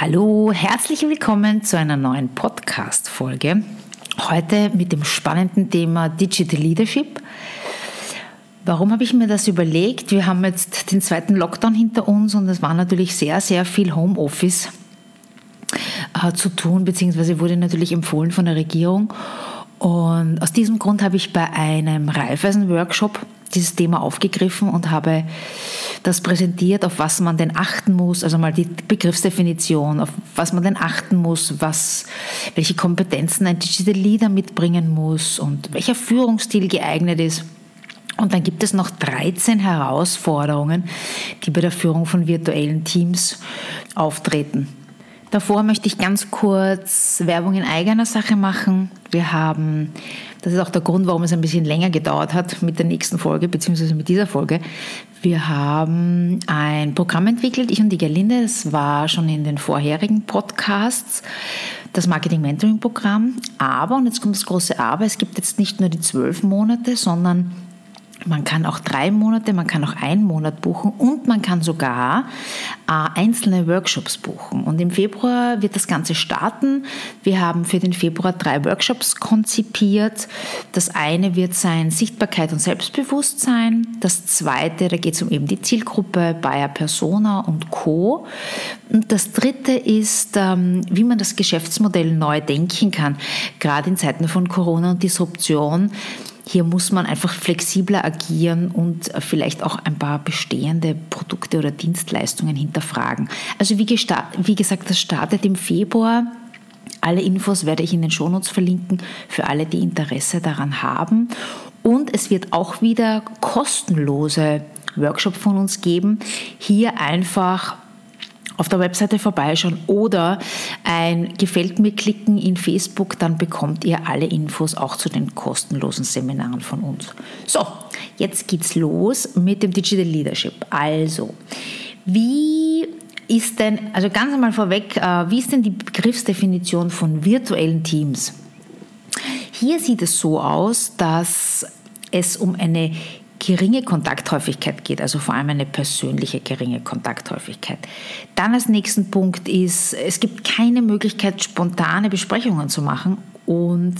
Hallo, herzlich willkommen zu einer neuen Podcast-Folge. Heute mit dem spannenden Thema Digital Leadership. Warum habe ich mir das überlegt? Wir haben jetzt den zweiten Lockdown hinter uns und es war natürlich sehr, sehr viel Homeoffice äh, zu tun, beziehungsweise wurde natürlich empfohlen von der Regierung. Und aus diesem Grund habe ich bei einem Reifeisen-Workshop dieses Thema aufgegriffen und habe das präsentiert, auf was man denn achten muss, also mal die Begriffsdefinition, auf was man denn achten muss, was, welche Kompetenzen ein Digital Leader mitbringen muss und welcher Führungsstil geeignet ist. Und dann gibt es noch 13 Herausforderungen, die bei der Führung von virtuellen Teams auftreten. Davor möchte ich ganz kurz Werbung in eigener Sache machen. Wir haben, das ist auch der Grund, warum es ein bisschen länger gedauert hat mit der nächsten Folge, beziehungsweise mit dieser Folge. Wir haben ein Programm entwickelt, ich und die Gerlinde, das war schon in den vorherigen Podcasts, das Marketing Mentoring Programm. Aber, und jetzt kommt das große Aber, es gibt jetzt nicht nur die zwölf Monate, sondern man kann auch drei Monate, man kann auch einen Monat buchen und man kann sogar äh, einzelne Workshops buchen. Und im Februar wird das Ganze starten. Wir haben für den Februar drei Workshops konzipiert. Das eine wird sein Sichtbarkeit und Selbstbewusstsein. Das zweite, da geht es um eben die Zielgruppe Bayer Persona und Co. Und das dritte ist, ähm, wie man das Geschäftsmodell neu denken kann, gerade in Zeiten von Corona und Disruption hier muss man einfach flexibler agieren und vielleicht auch ein paar bestehende Produkte oder Dienstleistungen hinterfragen. Also wie, wie gesagt, das startet im Februar. Alle Infos werde ich in den Shownotes verlinken für alle, die Interesse daran haben. Und es wird auch wieder kostenlose Workshops von uns geben. Hier einfach auf der Webseite vorbeischauen oder ein Gefällt mir klicken in Facebook, dann bekommt ihr alle Infos auch zu den kostenlosen Seminaren von uns. So, jetzt geht's los mit dem Digital Leadership. Also, wie ist denn, also ganz einmal vorweg, äh, wie ist denn die Begriffsdefinition von virtuellen Teams? Hier sieht es so aus, dass es um eine geringe Kontakthäufigkeit geht, also vor allem eine persönliche geringe Kontakthäufigkeit. Dann als nächsten Punkt ist, es gibt keine Möglichkeit, spontane Besprechungen zu machen und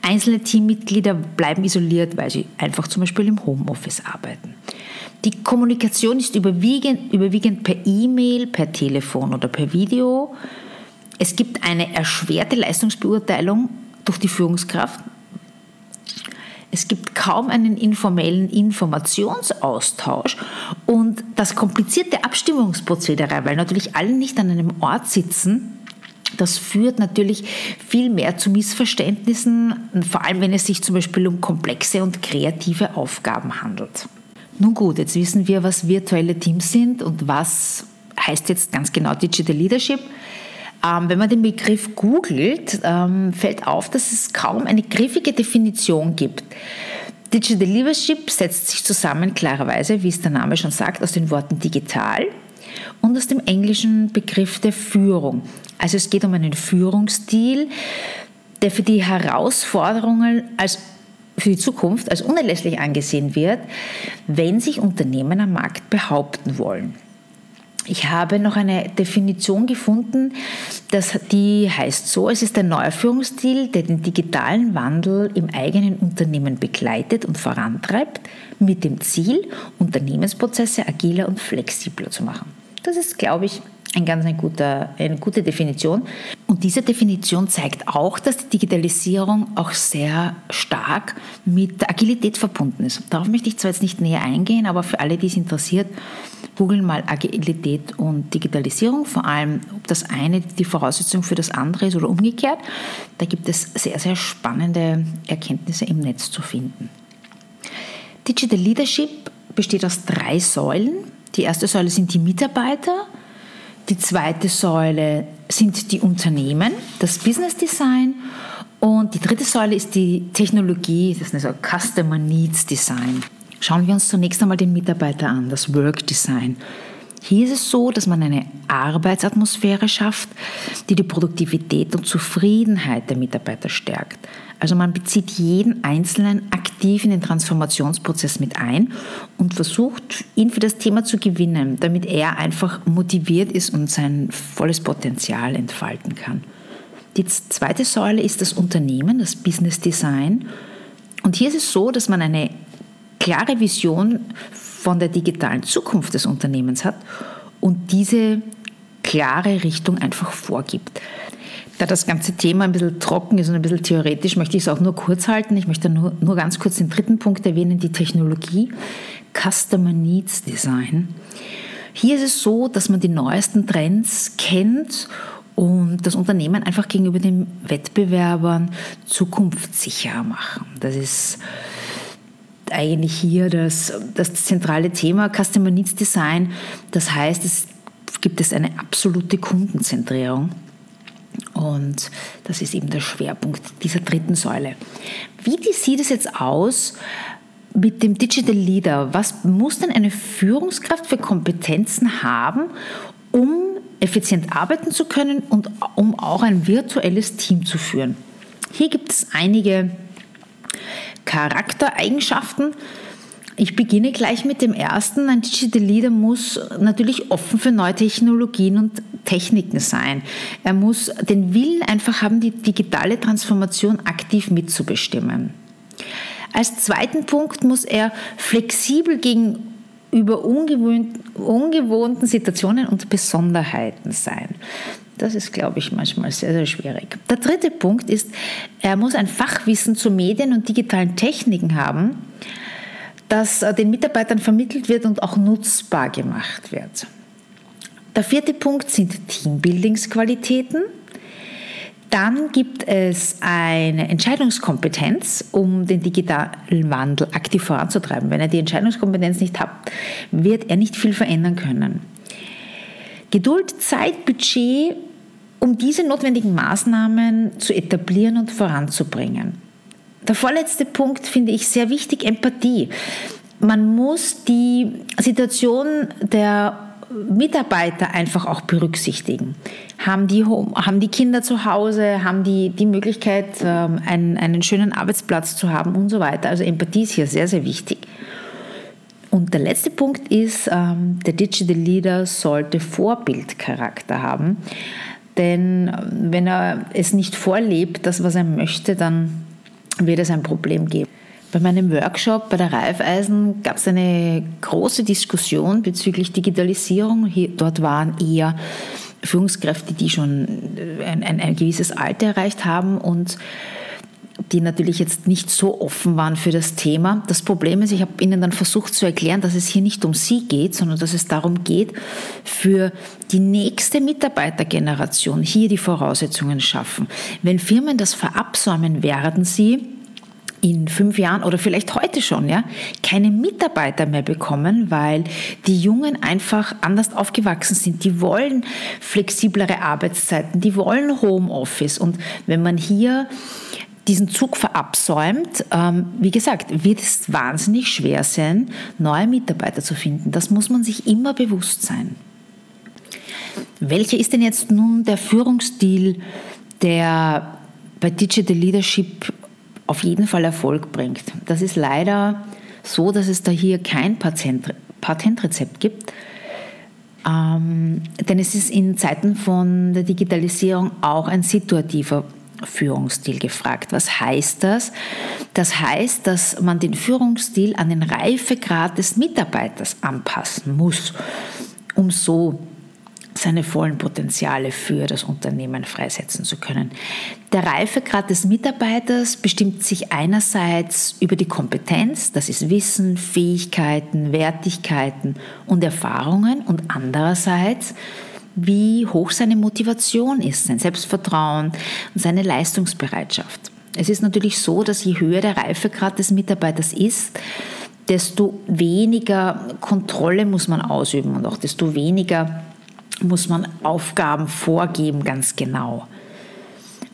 einzelne Teammitglieder bleiben isoliert, weil sie einfach zum Beispiel im Homeoffice arbeiten. Die Kommunikation ist überwiegend, überwiegend per E-Mail, per Telefon oder per Video. Es gibt eine erschwerte Leistungsbeurteilung durch die Führungskraft es gibt kaum einen informellen Informationsaustausch und das komplizierte Abstimmungsprozedere, weil natürlich alle nicht an einem Ort sitzen, das führt natürlich viel mehr zu Missverständnissen, vor allem wenn es sich zum Beispiel um komplexe und kreative Aufgaben handelt. Nun gut, jetzt wissen wir, was virtuelle Teams sind und was heißt jetzt ganz genau Digital Leadership. Ähm, wenn man den Begriff googelt, ähm, fällt auf, dass es kaum eine griffige Definition gibt. Digital Leadership setzt sich zusammen klarerweise, wie es der Name schon sagt, aus den Worten digital und aus dem englischen Begriff der Führung. Also es geht um einen Führungsstil, der für die Herausforderungen als für die Zukunft als unerlässlich angesehen wird, wenn sich Unternehmen am Markt behaupten wollen. Ich habe noch eine Definition gefunden, das, die heißt so, es ist ein neuer Führungsstil, der den digitalen Wandel im eigenen Unternehmen begleitet und vorantreibt, mit dem Ziel, Unternehmensprozesse agiler und flexibler zu machen. Das ist, glaube ich, ein ganz ein guter, eine gute Definition. Und diese Definition zeigt auch, dass die Digitalisierung auch sehr stark mit Agilität verbunden ist. Darauf möchte ich zwar jetzt nicht näher eingehen, aber für alle, die es interessiert, googeln mal Agilität und Digitalisierung, vor allem ob das eine die Voraussetzung für das andere ist oder umgekehrt. Da gibt es sehr, sehr spannende Erkenntnisse im Netz zu finden. Digital Leadership besteht aus drei Säulen. Die erste Säule sind die Mitarbeiter, Die zweite Säule sind die Unternehmen, das Business Design. Und die dritte Säule ist die Technologie, das ist also Customer Needs Design. Schauen wir uns zunächst einmal den Mitarbeiter an, das Work Design. Hier ist es so, dass man eine Arbeitsatmosphäre schafft, die die Produktivität und Zufriedenheit der Mitarbeiter stärkt. Also man bezieht jeden Einzelnen aktiv in den Transformationsprozess mit ein und versucht, ihn für das Thema zu gewinnen, damit er einfach motiviert ist und sein volles Potenzial entfalten kann. Die zweite Säule ist das Unternehmen, das Business Design. Und hier ist es so, dass man eine klare Vision von der digitalen Zukunft des Unternehmens hat und diese klare Richtung einfach vorgibt. Da das ganze Thema ein bisschen trocken ist und ein bisschen theoretisch, möchte ich es auch nur kurz halten. Ich möchte nur, nur ganz kurz den dritten Punkt erwähnen, die Technologie, Customer Needs Design. Hier ist es so, dass man die neuesten Trends kennt und das Unternehmen einfach gegenüber den Wettbewerbern zukunftssicher machen. Das ist eigentlich hier das, das zentrale Thema Customer Needs Design. Das heißt, es gibt es eine absolute Kundenzentrierung. Und das ist eben der Schwerpunkt dieser dritten Säule. Wie sieht es jetzt aus mit dem Digital Leader? Was muss denn eine Führungskraft für Kompetenzen haben, um effizient arbeiten zu können und um auch ein virtuelles Team zu führen? Hier gibt es einige Charaktereigenschaften. Ich beginne gleich mit dem ersten. Ein Digital Leader muss natürlich offen für neue Technologien und Techniken sein. Er muss den Willen einfach haben, die digitale Transformation aktiv mitzubestimmen. Als zweiten Punkt muss er flexibel gegenüber ungewohnten Situationen und Besonderheiten sein. Das ist, glaube ich, manchmal sehr, sehr schwierig. Der dritte Punkt ist, er muss ein Fachwissen zu Medien und digitalen Techniken haben, das äh, den Mitarbeitern vermittelt wird und auch nutzbar gemacht wird. Der vierte Punkt sind Teambuildingsqualitäten. Dann gibt es eine Entscheidungskompetenz, um den digitalen Wandel aktiv voranzutreiben. Wenn er die Entscheidungskompetenz nicht hat, wird er nicht viel verändern können. Geduld, Zeit, Budget, um diese notwendigen Maßnahmen zu etablieren und voranzubringen. Der vorletzte Punkt finde ich sehr wichtig, Empathie. Man muss die Situation der Mitarbeiter einfach auch berücksichtigen. Haben die, haben die Kinder zu Hause, haben die die Möglichkeit, ähm, einen, einen schönen Arbeitsplatz zu haben und so weiter. Also Empathie ist hier sehr, sehr wichtig. Und der letzte Punkt ist, ähm, der Digital Leader sollte Vorbildcharakter haben. Denn ähm, wenn er es nicht vorlebt, das, was er möchte, dann wird es ein Problem geben. Bei meinem Workshop bei der Raiffeisen gab es eine große Diskussion bezüglich Digitalisierung. Hier, dort waren eher Führungskräfte, die schon ein, ein, ein gewisses Alter erreicht haben und die natürlich jetzt nicht so offen waren für das Thema. Das Problem ist, ich habe ihnen dann versucht zu erklären, dass es hier nicht um sie geht, sondern dass es darum geht, für die nächste Mitarbeitergeneration hier die Voraussetzungen schaffen. Wenn Firmen das verabsäumen, werden sie in fünf Jahren oder vielleicht heute schon, ja, keine Mitarbeiter mehr bekommen, weil die Jungen einfach anders aufgewachsen sind. Die wollen flexiblere Arbeitszeiten, die wollen Homeoffice. Und wenn man hier diesen Zug verabsäumt, ähm, wie gesagt, wird es wahnsinnig schwer sein, neue Mitarbeiter zu finden. Das muss man sich immer bewusst sein. Welcher ist denn jetzt nun der Führungsstil, der bei Digital Leadership auf jeden Fall Erfolg bringt? Das ist leider so, dass es da hier kein Patentrezept gibt. Ähm, denn es ist in Zeiten von der Digitalisierung auch ein situativer Führungsstil gefragt. Was heißt das? Das heißt, dass man den Führungsstil an den Reifegrad des Mitarbeiters anpassen muss, um so seine vollen Potenziale für das Unternehmen freisetzen zu können. Der Reifegrad des Mitarbeiters bestimmt sich einerseits über die Kompetenz, das ist Wissen, Fähigkeiten, Wertigkeiten und Erfahrungen und andererseits wie hoch seine Motivation ist, sein Selbstvertrauen und seine Leistungsbereitschaft. Es ist natürlich so, dass je höher der Reifegrad des Mitarbeiters ist, desto weniger Kontrolle muss man ausüben und auch desto weniger muss man Aufgaben vorgeben, ganz genau.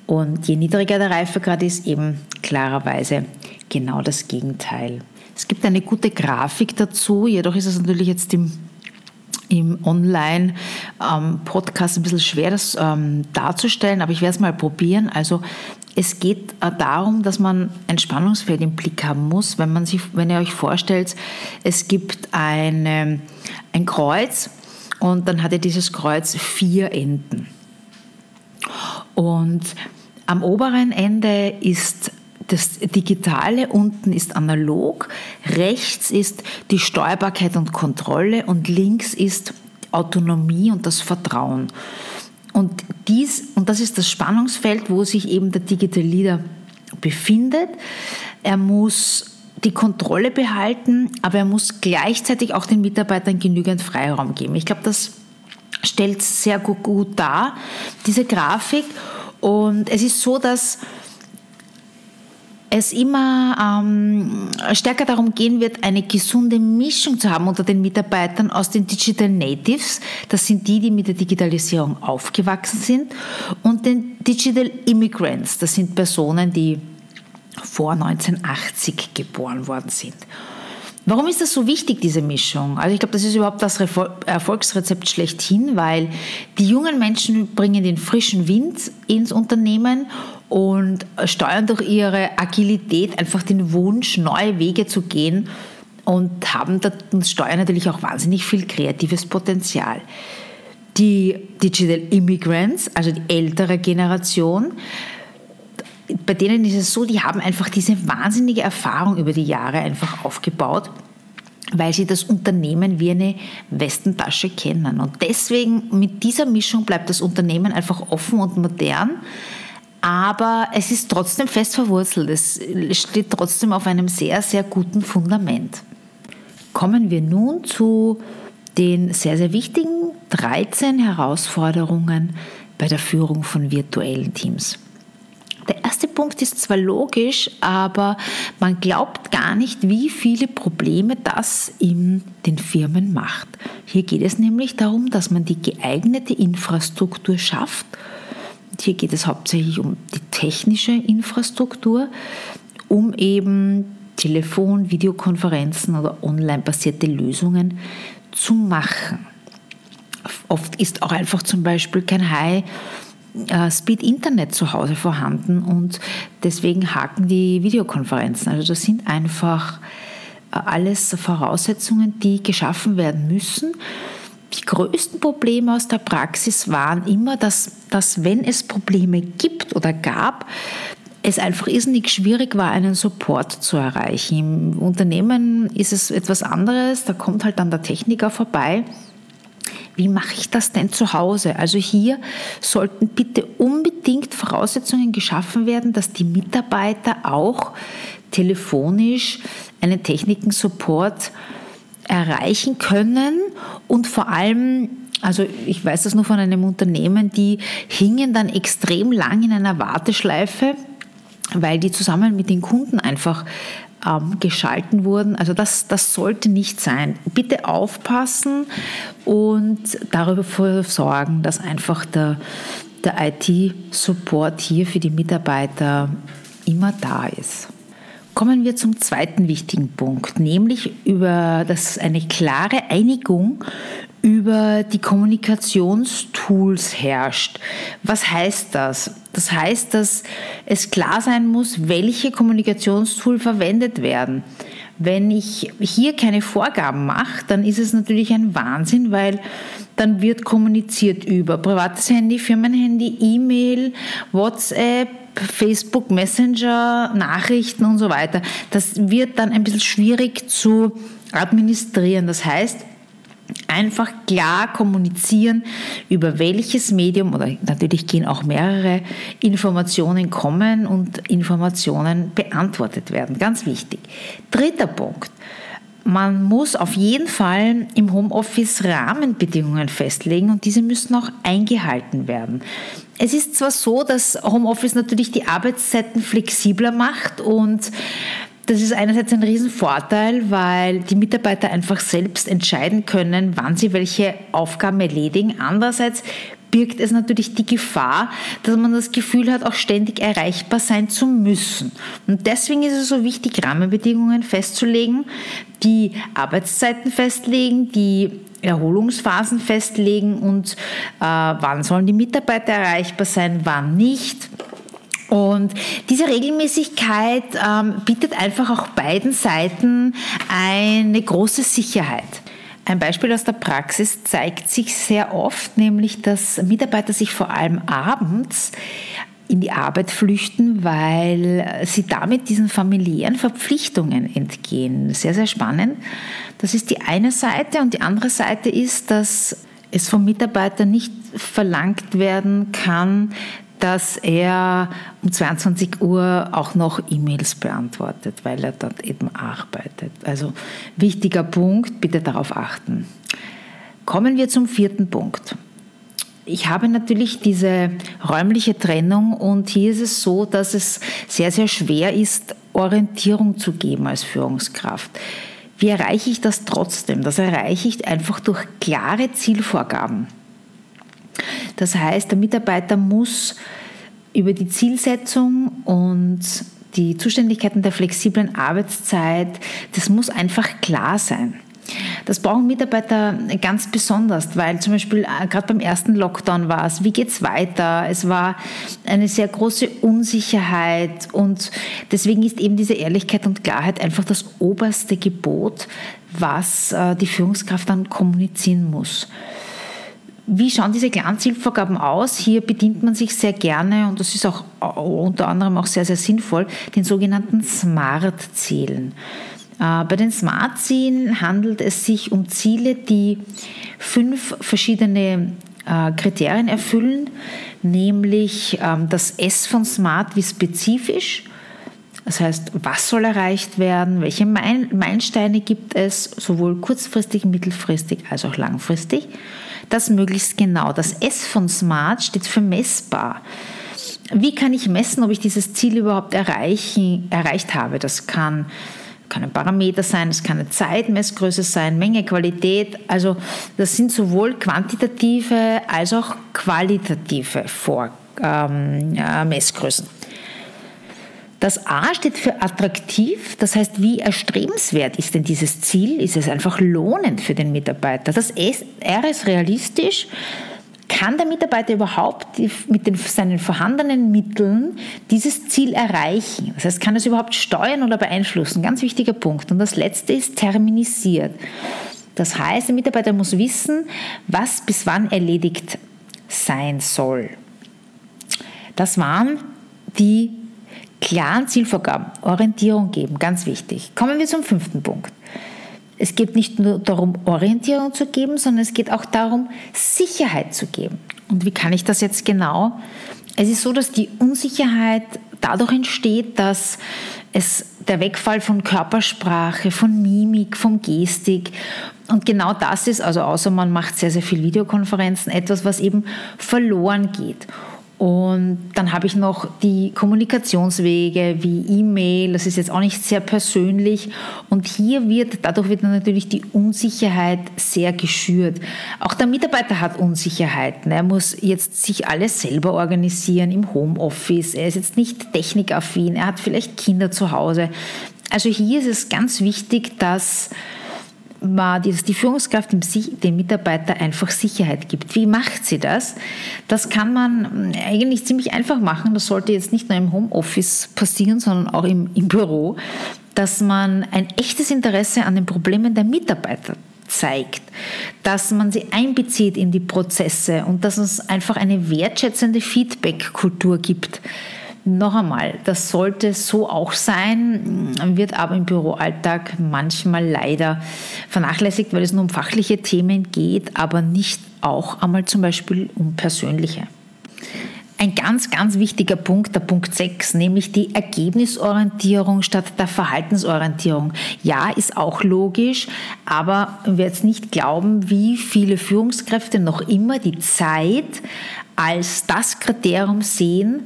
Und je niedriger der Reifegrad ist, eben klarerweise genau das Gegenteil. Es gibt eine gute Grafik dazu, jedoch ist es natürlich jetzt im, im Online-Podcast ähm, ein bisschen schwer, das ähm, darzustellen, aber ich werde es mal probieren. Also es geht äh, darum, dass man ein Spannungsfeld im Blick haben muss, wenn, man sich, wenn ihr euch vorstellt, es gibt eine, ein Kreuz und dann hat ja dieses Kreuz vier Enden. Und am oberen Ende ist das Digitale, unten ist analog, rechts ist die Steuerbarkeit und Kontrolle und links ist Autonomie und das Vertrauen. Und, dies, und das ist das Spannungsfeld, wo sich eben der Digital Leader befindet. Er muss die Kontrolle behalten, aber er muss gleichzeitig auch den Mitarbeitern genügend Freiraum geben. Ich glaube, das stellt sehr gut, dar, diese Grafik. Und es ist so, dass es immer ähm, stärker darum gehen wird, eine gesunde Mischung zu haben unter den Mitarbeitern aus den Digital Natives, das sind die, die mit der Digitalisierung aufgewachsen sind, und den Digital Immigrants, das sind Personen, die vor 1980 geboren worden sind. Warum ist das so wichtig, diese Mischung? Also ich glaube, das ist überhaupt das Erfolgsrezept schlechthin, weil die jungen Menschen bringen den frischen Wind ins Unternehmen und steuern durch ihre Agilität einfach den Wunsch, neue Wege zu gehen und haben und steuern natürlich auch wahnsinnig viel kreatives Potenzial. Die Digital Immigrants, also die ältere Generation, bei denen ist es so, die haben einfach diese wahnsinnige Erfahrung über die Jahre einfach aufgebaut, weil sie das Unternehmen wie eine Westentasche kennen. Und deswegen mit dieser Mischung bleibt das Unternehmen einfach offen und modern. Aber es ist trotzdem fest verwurzelt. Es steht trotzdem auf einem sehr, sehr guten Fundament. Kommen wir nun zu den sehr, sehr wichtigen 13 Herausforderungen bei der Führung von virtuellen Teams. Der erste Punkt ist zwar logisch, aber man glaubt gar nicht, wie viele Probleme das in den Firmen macht. Hier geht es nämlich darum, dass man die geeignete Infrastruktur schafft. Hier geht es hauptsächlich um die technische Infrastruktur, um eben Telefon, Videokonferenzen oder online-basierte Lösungen zu machen. Oft ist auch einfach zum Beispiel kein High äh, Speed Internet zu Hause vorhanden und deswegen haken die Videokonferenzen. Also das sind einfach äh, alles Voraussetzungen, die geschaffen werden müssen. Die größten Probleme aus der Praxis waren immer, dass, dass wenn es Probleme gibt oder gab, es einfach irrsinnig schwierig war, einen Support zu erreichen. Im Unternehmen ist es etwas anderes, da kommt halt dann der Techniker vorbei wie mache ich das denn zu Hause? Also hier sollten bitte unbedingt Voraussetzungen geschaffen werden, dass die Mitarbeiter auch telefonisch einen Techniken-Support erreichen können und vor allem also ich weiß das nur von einem Unternehmen, die hingen dann extrem lang in einer Warteschleife, weil die zusammen mit den Kunden einfach ähm, geschalten wurden. Also das, das sollte nicht sein. Bitte aufpassen und darüber sorgen, dass einfach der, der IT-Support hier für die Mitarbeiter immer da ist. Kommen wir zum zweiten wichtigen Punkt, nämlich über das eine klare Einigung über die Kommunikationstools herrscht. Was heißt das? Das heißt, dass es klar sein muss, welche Kommunikationstools verwendet werden. Wenn ich hier keine Vorgaben mache, dann ist es natürlich ein Wahnsinn, weil dann wird kommuniziert über privates Handy, Firmenhandy, E-Mail, WhatsApp, Facebook Messenger, Nachrichten und so weiter. Das wird dann ein bisschen schwierig zu administrieren. Das heißt, einfach klar kommunizieren, über welches Medium oder natürlich gehen auch mehrere Informationen kommen und Informationen beantwortet werden. Ganz wichtig. Dritter Punkt. Man muss auf jeden Fall im Homeoffice Rahmenbedingungen festlegen und diese müssen auch eingehalten werden. Es ist zwar so, dass Homeoffice natürlich die Arbeitszeiten flexibler macht und Das ist einerseits ein Riesenvorteil, weil die Mitarbeiter einfach selbst entscheiden können, wann sie welche Aufgaben erledigen. Andererseits birgt es natürlich die Gefahr, dass man das Gefühl hat, auch ständig erreichbar sein zu müssen. Und deswegen ist es so wichtig, Rahmenbedingungen festzulegen, die Arbeitszeiten festlegen, die Erholungsphasen festlegen und äh, wann sollen die Mitarbeiter erreichbar sein, wann nicht. Und diese Regelmäßigkeit ähm, bietet einfach auch beiden Seiten eine große Sicherheit. Ein Beispiel aus der Praxis zeigt sich sehr oft, nämlich dass Mitarbeiter sich vor allem abends in die Arbeit flüchten, weil sie damit diesen familiären Verpflichtungen entgehen. Sehr, sehr spannend. Das ist die eine Seite und die andere Seite ist, dass es vom Mitarbeiter nicht verlangt werden kann, dass er um 22 Uhr auch noch E-Mails beantwortet, weil er dort eben arbeitet. Also wichtiger Punkt, bitte darauf achten. Kommen wir zum vierten Punkt. Ich habe natürlich diese räumliche Trennung und hier ist es so, dass es sehr, sehr schwer ist, Orientierung zu geben als Führungskraft. Wie erreiche ich das trotzdem? Das erreiche ich einfach durch klare Zielvorgaben. Das heißt, der Mitarbeiter muss über die Zielsetzung und die Zuständigkeiten der flexiblen Arbeitszeit, das muss einfach klar sein. Das brauchen Mitarbeiter ganz besonders, weil zum Beispiel äh, gerade beim ersten Lockdown war es, wie geht es weiter? Es war eine sehr große Unsicherheit und deswegen ist eben diese Ehrlichkeit und Klarheit einfach das oberste Gebot, was äh, die Führungskraft dann kommunizieren muss. Wie schauen diese klaren Zielvorgaben aus? Hier bedient man sich sehr gerne, und das ist auch unter anderem auch sehr, sehr sinnvoll, den sogenannten Smart-Zielen. Äh, bei den Smart-Zielen handelt es sich um Ziele, die fünf verschiedene äh, Kriterien erfüllen, nämlich ähm, das S von Smart wie spezifisch, das heißt, was soll erreicht werden, welche Meilensteine gibt es, sowohl kurzfristig, mittelfristig als auch langfristig das möglichst genau. Das S von Smart steht für messbar. Wie kann ich messen, ob ich dieses Ziel überhaupt erreichen, erreicht habe? Das kann, kann ein Parameter sein, es kann eine Zeitmessgröße sein, Menge, Qualität. Also das sind sowohl quantitative als auch qualitative Vor ähm, äh, Messgrößen. Das A steht für attraktiv, das heißt, wie erstrebenswert ist denn dieses Ziel? Ist es einfach lohnend für den Mitarbeiter? Das R ist realistisch. Kann der Mitarbeiter überhaupt mit den, seinen vorhandenen Mitteln dieses Ziel erreichen? Das heißt, kann er es überhaupt steuern oder beeinflussen? Ganz wichtiger Punkt. Und das letzte ist terminisiert. Das heißt, der Mitarbeiter muss wissen, was bis wann erledigt sein soll. Das waren die klaren Zielvorgaben, Orientierung geben, ganz wichtig. Kommen wir zum fünften Punkt. Es geht nicht nur darum, Orientierung zu geben, sondern es geht auch darum, Sicherheit zu geben. Und wie kann ich das jetzt genau? Es ist so, dass die Unsicherheit dadurch entsteht, dass es der Wegfall von Körpersprache, von Mimik, von Gestik und genau das ist, also außer man macht sehr, sehr viel Videokonferenzen, etwas, was eben verloren geht. Und dann habe ich noch die Kommunikationswege wie E-Mail, das ist jetzt auch nicht sehr persönlich. Und hier wird, dadurch wird natürlich die Unsicherheit sehr geschürt. Auch der Mitarbeiter hat Unsicherheiten. Er muss jetzt sich alles selber organisieren im Homeoffice. Er ist jetzt nicht technikaffin, er hat vielleicht Kinder zu Hause. Also hier ist es ganz wichtig, dass war, dass die Führungskraft dem, Mitarbeiter einfach Sicherheit gibt. Wie macht sie das? Das kann man eigentlich ziemlich einfach machen. Das sollte jetzt nicht nur im Homeoffice passieren, sondern auch im, im Büro, dass man ein echtes Interesse an den Problemen der Mitarbeiter zeigt, dass man sie einbezieht in die Prozesse und dass es einfach eine wertschätzende Feedback-Kultur gibt noch einmal, das sollte so auch sein, wird aber im Büroalltag manchmal leider vernachlässigt, weil es nur um fachliche Themen geht, aber nicht auch einmal zum Beispiel um persönliche. Ein ganz, ganz wichtiger Punkt, der Punkt 6, nämlich die Ergebnisorientierung statt der Verhaltensorientierung. Ja, ist auch logisch, aber wir jetzt nicht glauben, wie viele Führungskräfte noch immer die Zeit als das Kriterium sehen,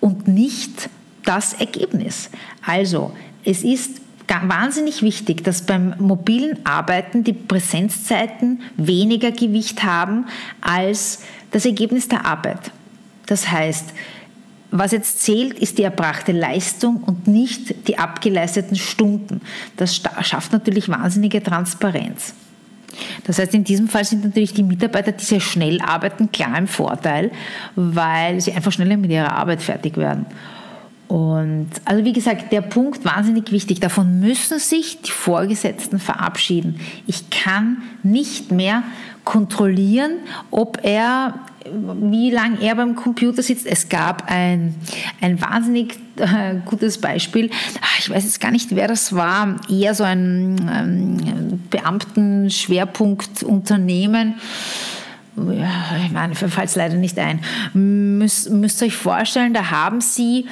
und nicht das Ergebnis. Also, es ist wahnsinnig wichtig, dass beim mobilen Arbeiten die Präsenzzeiten weniger Gewicht haben als das Ergebnis der Arbeit. Das heißt, was jetzt zählt, ist die erbrachte Leistung und nicht die abgeleisteten Stunden. Das schafft natürlich wahnsinnige Transparenz. Das heißt, in diesem Fall sind natürlich die Mitarbeiter, die sehr schnell arbeiten, klar im Vorteil, weil sie einfach schneller mit ihrer Arbeit fertig werden. Und also wie gesagt, der Punkt wahnsinnig wichtig. Davon müssen sich die Vorgesetzten verabschieden. Ich kann nicht mehr kontrollieren, ob er, wie lange er beim Computer sitzt. Es gab ein, ein wahnsinnig äh, gutes Beispiel. Ah, ich weiß jetzt gar nicht, wer das war. Eher so ein ähm, Beamtenschwerpunktunternehmen. Ich meine, mir fällt es leider nicht ein. Müsst, müsst euch vorstellen, da haben sie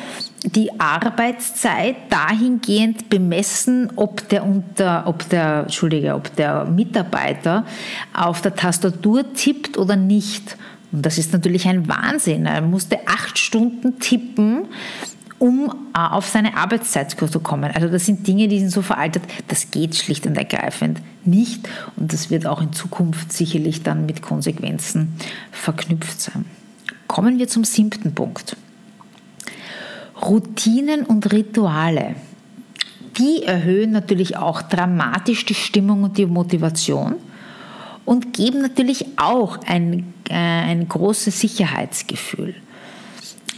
die Arbeitszeit dahingehend bemessen, ob der, unter, ob der, Entschuldige, ob der Mitarbeiter auf der Tastatur tippt oder nicht. Und das ist natürlich ein Wahnsinn. Er musste acht Stunden tippen, um äh, auf seine Arbeitszeit zu kommen. Also das sind Dinge, die sind so veraltet, das geht schlicht und ergreifend nicht. Und das wird auch in Zukunft sicherlich dann mit Konsequenzen verknüpft sein. Kommen wir zum siebten Punkt. Routinen und Rituale, die erhöhen natürlich auch dramatisch die Stimmung und die Motivation und geben natürlich auch ein, äh, ein großes Sicherheitsgefühl.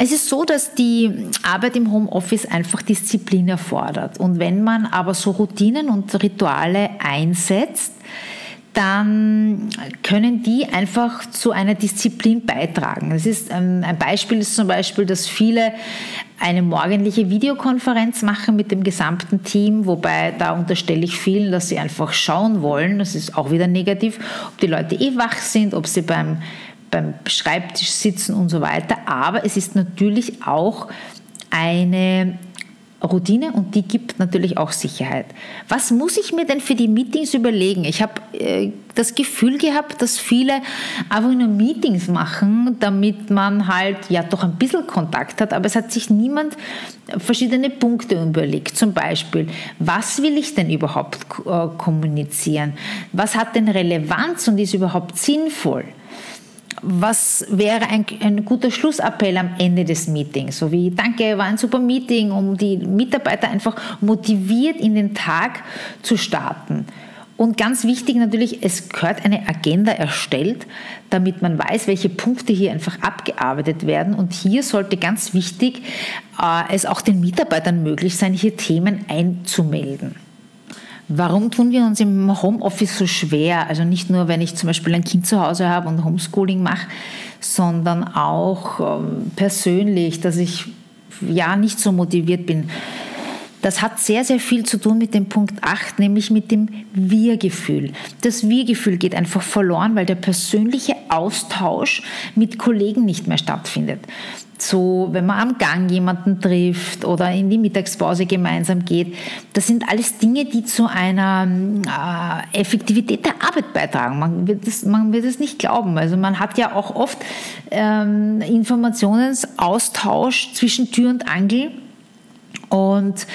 Es ist so, dass die Arbeit im Homeoffice einfach Disziplin erfordert. Und wenn man aber so Routinen und Rituale einsetzt, dann können die einfach zu einer Disziplin beitragen. Das ist, ähm, ein Beispiel ist zum Beispiel, dass viele eine morgendliche Videokonferenz machen mit dem gesamten Team, wobei da unterstelle ich vielen, dass sie einfach schauen wollen, das ist auch wieder negativ, ob die Leute eh wach sind, ob sie beim, beim Schreibtisch sitzen und so weiter. Aber es ist natürlich auch eine Routine und die gibt natürlich auch Sicherheit. Was muss ich mir denn für die Meetings überlegen? Ich habe äh, das Gefühl gehabt, dass viele einfach nur Meetings machen, damit man halt ja doch ein bisschen Kontakt hat, aber es hat sich niemand verschiedene Punkte überlegt. Zum Beispiel, was will ich denn überhaupt äh, kommunizieren? Was hat denn Relevanz und ist überhaupt sinnvoll? Was wäre ein, ein, guter Schlussappell am Ende des Meetings? So wie, danke, war ein super Meeting, um die Mitarbeiter einfach motiviert in den Tag zu starten. Und ganz wichtig natürlich, es gehört eine Agenda erstellt, damit man weiß, welche Punkte hier einfach abgearbeitet werden. Und hier sollte ganz wichtig äh, es auch den Mitarbeitern möglich sein, hier Themen einzumelden. Warum tun wir uns im Homeoffice so schwer? Also nicht nur, wenn ich zum Beispiel ein Kind zu Hause habe und Homeschooling mache, sondern auch ähm, persönlich, dass ich ja nicht so motiviert bin. Das hat sehr, sehr viel zu tun mit dem Punkt 8, nämlich mit dem Wir-Gefühl. Das Wir-Gefühl geht einfach verloren, weil der persönliche Austausch mit Kollegen nicht mehr stattfindet so, wenn man am Gang jemanden trifft oder in die Mittagspause gemeinsam geht. Das sind alles Dinge, die zu einer äh, Effektivität der Arbeit beitragen. Man wird, es, man wird es nicht glauben. Also man hat ja auch oft ähm, Informationsaustausch zwischen Tür und Angel. Und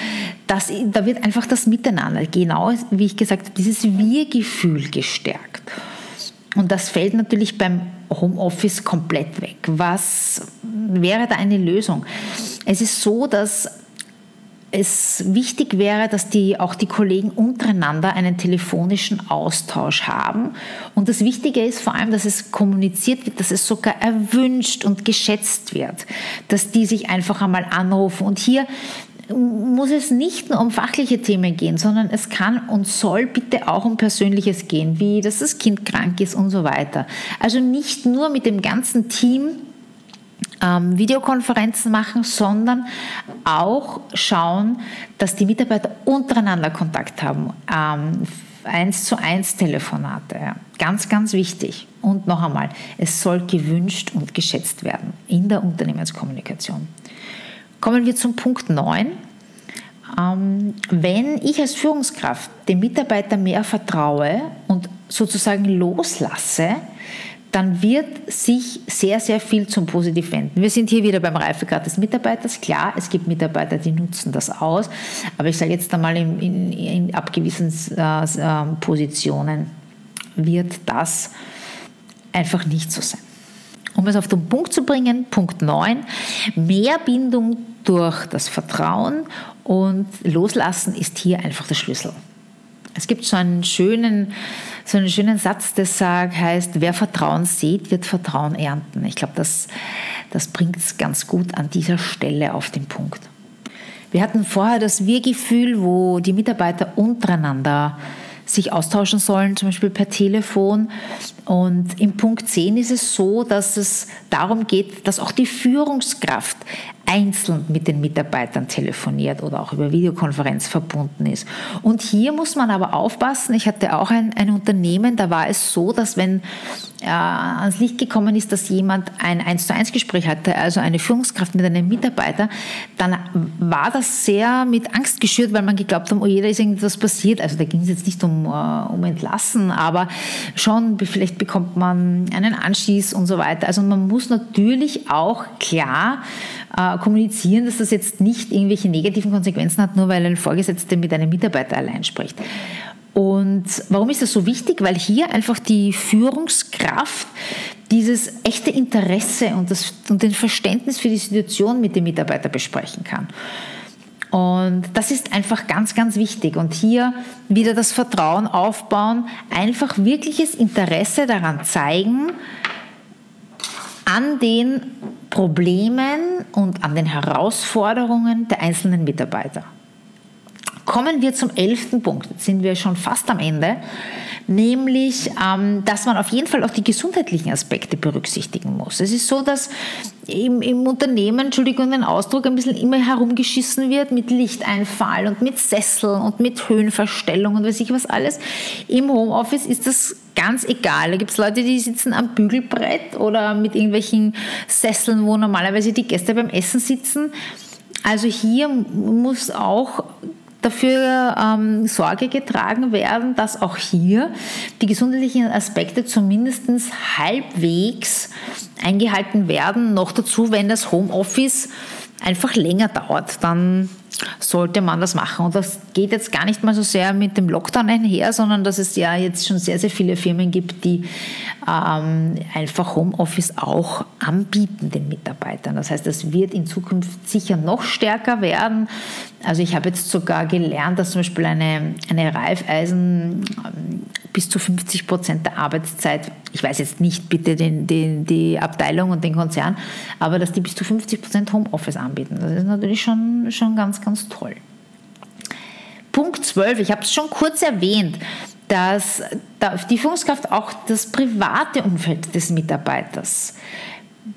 das, da wird einfach das Miteinander, genau wie ich gesagt habe, dieses Wir-Gefühl gestärkt. Und das fällt natürlich beim Homeoffice komplett weg. Was wäre da eine Lösung? Es ist so, dass es wichtig wäre, dass die, auch die Kollegen untereinander einen telefonischen Austausch haben. Und das Wichtige ist vor allem, dass es kommuniziert wird, dass es sogar erwünscht und geschätzt wird, dass die sich einfach einmal anrufen. Und hier muss es nicht nur um fachliche Themen gehen, sondern es kann und soll bitte auch um Persönliches gehen, wie dass das Kind krank ist und so weiter. Also nicht nur mit dem ganzen Team ähm, Videokonferenzen machen, sondern auch schauen, dass die Mitarbeiter untereinander Kontakt haben. Ähm, eins zu eins Telefonate. Ja. Ganz, ganz wichtig. Und noch einmal, es soll gewünscht und geschätzt werden in der Unternehmenskommunikation. Kommen wir zum Punkt 9. Ähm, wenn ich als Führungskraft dem Mitarbeiter mehr vertraue und sozusagen loslasse, dann wird sich sehr, sehr viel zum Positiv wenden. Wir sind hier wieder beim Reifegrad des Mitarbeiters. Klar, es gibt Mitarbeiter, die nutzen das aus, aber ich sage jetzt einmal, in, in, in abgewiesen äh, äh, Positionen wird das einfach nicht so sein. Um es auf den Punkt zu bringen, Punkt 9, mehr Bindung durch das Vertrauen und Loslassen ist hier einfach der Schlüssel. Es gibt so einen schönen, so einen schönen Satz, der sagt, heißt, wer Vertrauen sieht, wird Vertrauen ernten. Ich glaube, das, das bringt es ganz gut an dieser Stelle auf den Punkt. Wir hatten vorher das Wir-Gefühl, wo die Mitarbeiter untereinander sich austauschen sollen, zum Beispiel per Telefon. Und im Punkt 10 ist es so, dass es darum geht, dass auch die Führungskraft einzeln mit den Mitarbeitern telefoniert oder auch über Videokonferenz verbunden ist. Und hier muss man aber aufpassen. Ich hatte auch ein, ein Unternehmen, da war es so, dass wenn äh, ans Licht gekommen ist, dass jemand ein 1 zu 1 Gespräch hatte, also eine Führungskraft mit einem Mitarbeiter, dann war das sehr mit Angst geschürt, weil man geglaubt hat, oh je, da ist irgendwas passiert. Also da ging es jetzt nicht um, äh, um Entlassen, aber schon, vielleicht bekommt man einen Anschieß und so weiter. Also man muss natürlich auch klar äh, kommunizieren, dass das jetzt nicht irgendwelche negativen Konsequenzen hat, nur weil ein Vorgesetzter mit einem Mitarbeiter allein spricht. Und warum ist das so wichtig? Weil hier einfach die Führungskraft dieses echte Interesse und, das, und den Verständnis für die Situation mit dem Mitarbeiter besprechen kann. Und das ist einfach ganz, ganz wichtig. Und hier wieder das Vertrauen aufbauen, einfach wirkliches Interesse daran zeigen, an den Problemen und an den Herausforderungen der einzelnen Mitarbeiter. Kommen wir zum elften Punkt. Jetzt sind wir schon fast am Ende, nämlich, ähm, dass man auf jeden Fall auch die gesundheitlichen Aspekte berücksichtigen muss. Es ist so, dass im, im Unternehmen, Entschuldigung den Ausdruck, ein bisschen immer herumgeschissen wird mit Lichteinfall und mit Sesseln und mit Höhenverstellung und weiß ich was alles. Im Homeoffice ist das ganz egal. Da gibt es Leute, die sitzen am Bügelbrett oder mit irgendwelchen Sesseln, wo normalerweise die Gäste beim Essen sitzen. Also hier muss auch dafür ähm, Sorge getragen werden, dass auch hier die gesundheitlichen Aspekte zumindest halbwegs eingehalten werden. Noch dazu, wenn das Homeoffice einfach länger dauert, dann sollte man das machen. Und das geht jetzt gar nicht mal so sehr mit dem Lockdown einher, sondern dass es ja jetzt schon sehr, sehr viele Firmen gibt, die ähm, einfach Homeoffice auch anbieten den Mitarbeitern. Das heißt, es wird in Zukunft sicher noch stärker werden. Also ich habe jetzt sogar gelernt, dass zum Beispiel eine, eine Reifeisen ähm, bis zu 50 Prozent der Arbeitszeit, ich weiß jetzt nicht bitte den, den, die Abteilung und den Konzern, aber dass die bis zu 50 Prozent Homeoffice anbieten. Das ist natürlich schon, schon ganz, ganz toll. Punkt 12, ich habe es schon kurz erwähnt, dass die Führungskraft auch das private Umfeld des Mitarbeiters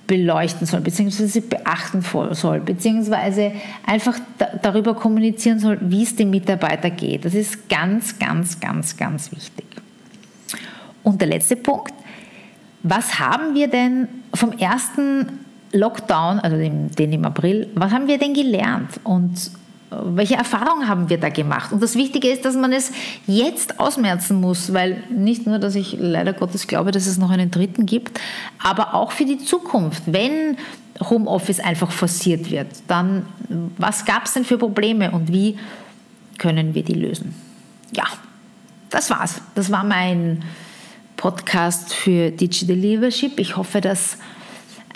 beleuchten soll, beziehungsweise beachten soll, beziehungsweise einfach darüber kommunizieren soll, wie es dem Mitarbeiter geht. Das ist ganz, ganz, ganz, ganz wichtig. Und der letzte Punkt, was haben wir denn vom ersten Lockdown, also den, den im April, was haben wir denn gelernt und welche Erfahrungen haben wir da gemacht? Und das Wichtige ist, dass man es jetzt ausmerzen muss, weil nicht nur, dass ich leider Gottes glaube, dass es noch einen dritten gibt, aber auch für die Zukunft. Wenn Homeoffice einfach forciert wird, dann was gab es denn für Probleme und wie können wir die lösen? Ja, das war's. Das war mein Podcast für Digital Leadership. Ich hoffe, dass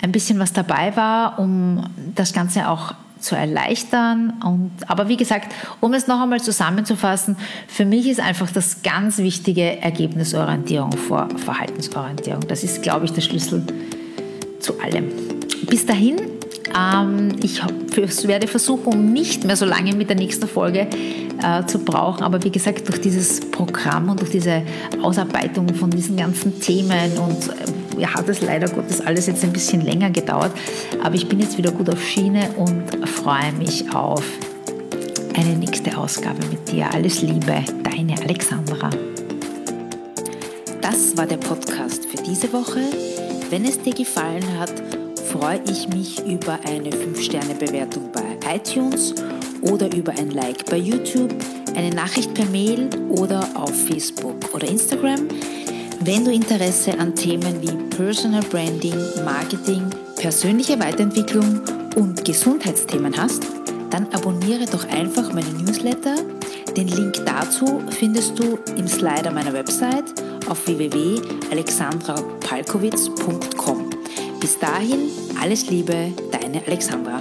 ein bisschen was dabei war, um das Ganze auch zu erleichtern. Und, aber wie gesagt, um es noch einmal zusammenzufassen, für mich ist einfach das ganz wichtige Ergebnisorientierung vor Verhaltensorientierung. Das ist, glaube ich, der Schlüssel zu allem. Bis dahin, ähm, ich werde versuchen, nicht mehr so lange mit der nächsten Folge äh, zu brauchen. Aber wie gesagt, durch dieses Programm und durch diese Ausarbeitung von diesen ganzen Themen und äh, hat es leider Gottes alles jetzt ein bisschen länger gedauert. Aber ich bin jetzt wieder gut auf Schiene und freue mich auf eine nächste Ausgabe mit dir. Alles Liebe, deine Alexandra. Das war der Podcast für diese Woche. Wenn es dir gefallen hat, freue ich mich über eine 5-Sterne-Bewertung bei iTunes oder über ein Like bei YouTube, eine Nachricht per Mail oder auf Facebook oder Instagram. Wenn du Interesse an Themen wie Personal Branding, Marketing, persönliche Weiterentwicklung und Gesundheitsthemen hast, dann abonniere doch einfach meine Newsletter. Den Link dazu findest du im Slider meiner Website auf www.alexandrapalkowitz.com. Bis dahin, alles Liebe, deine Alexandra.